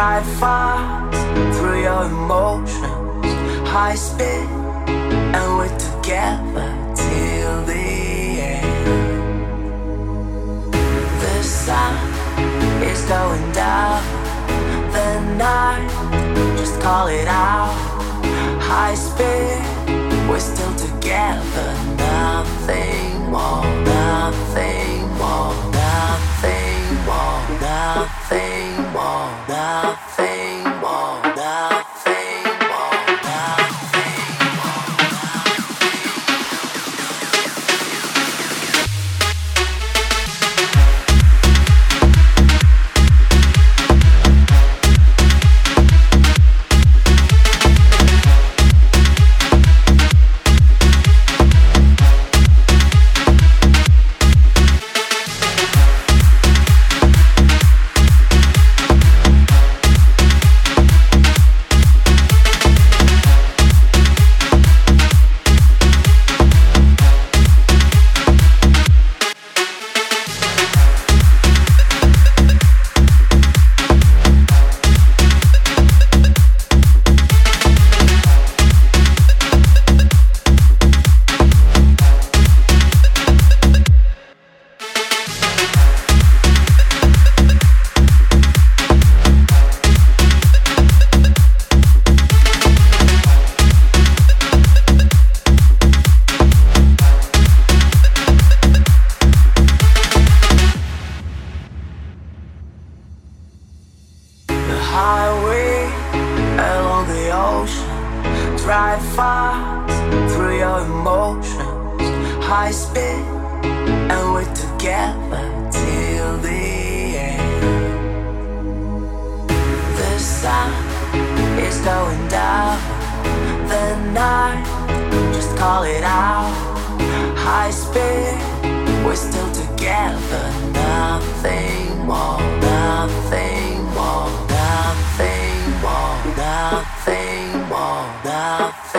Drive fast through your emotions. High speed, and we're together till the end. The sun is going down. The night, just call it out. High speed, we're still together. Nothing more, nothing more, nothing more, nothing more, nothing night, just call it out. High speed, we're still together. Nothing more, nothing more, nothing more, nothing more, nothing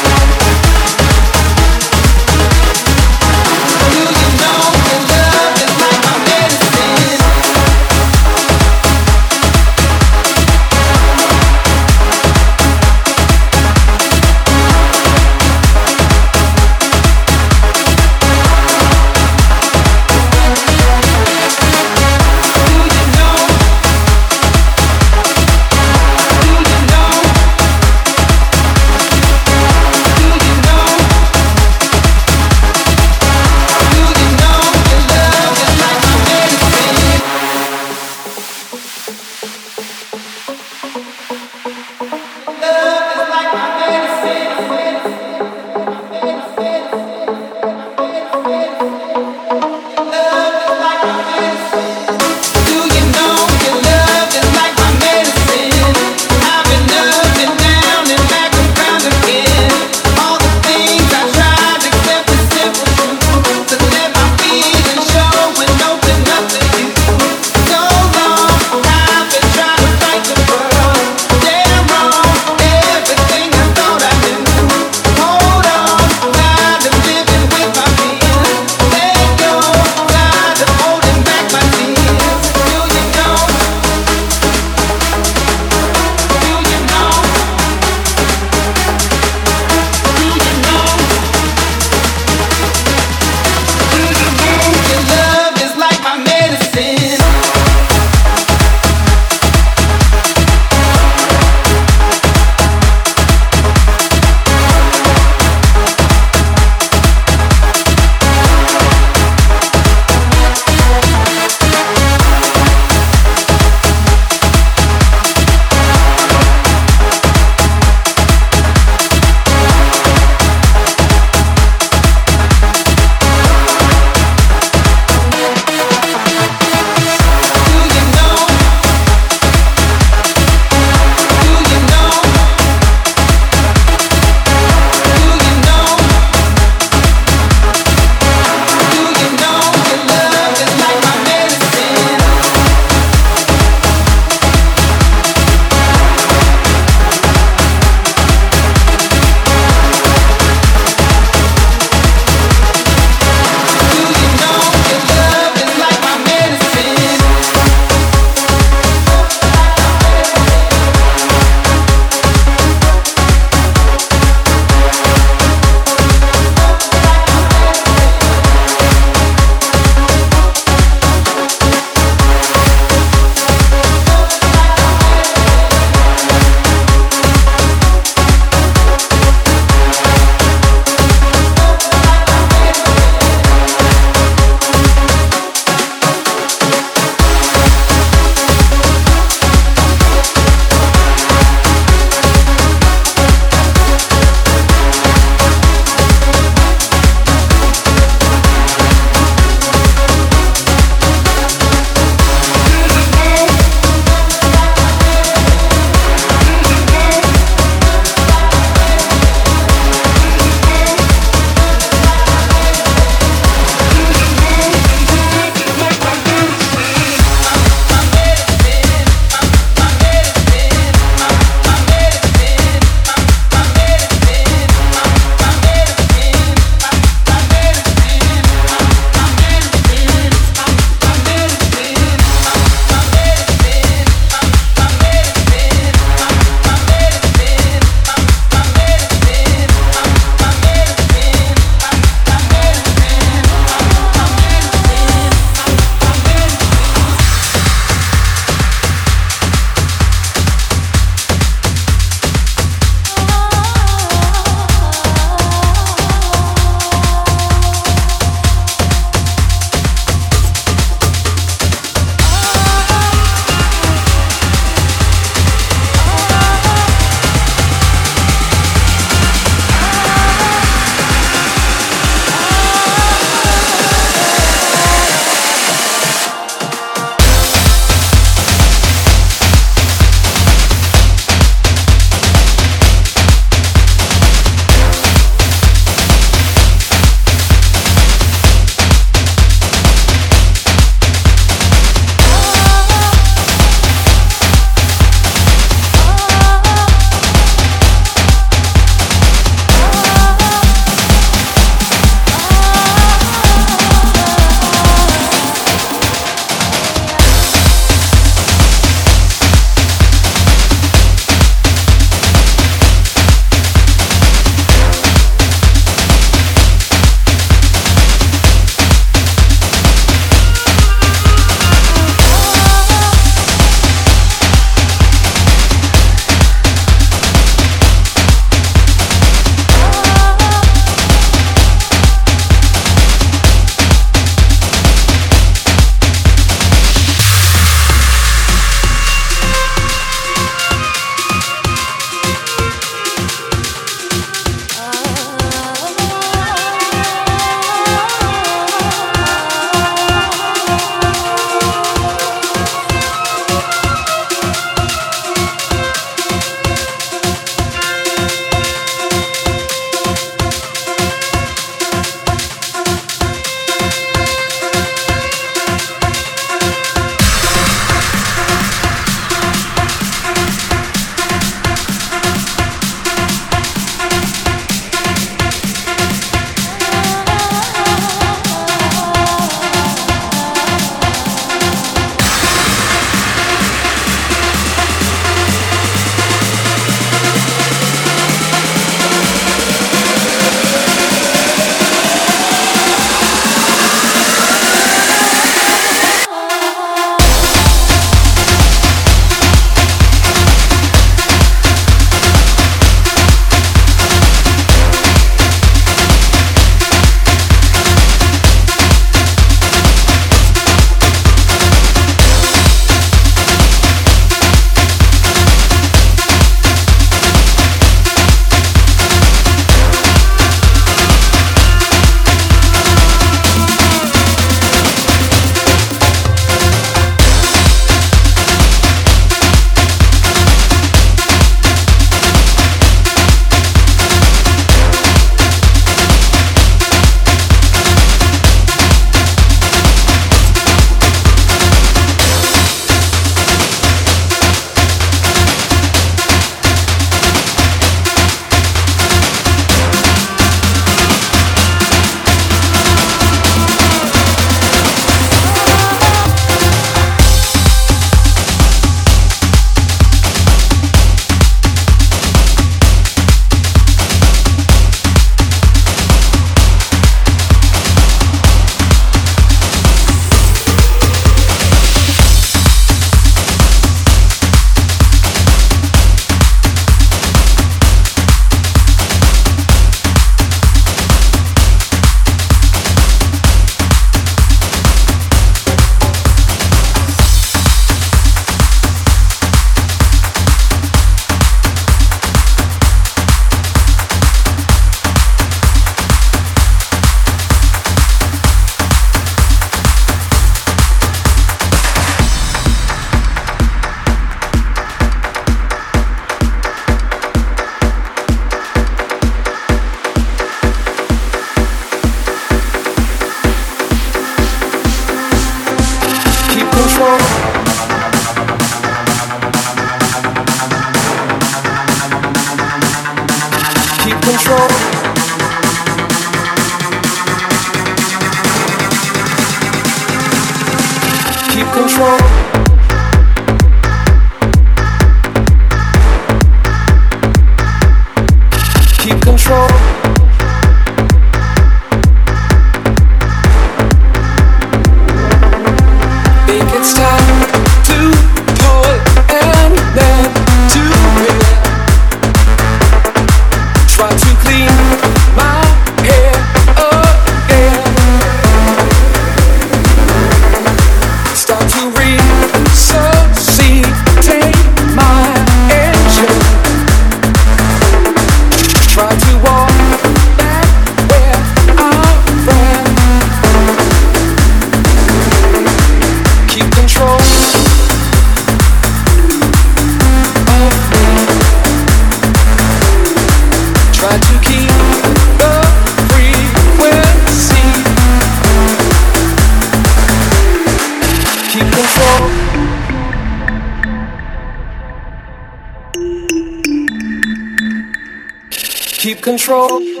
control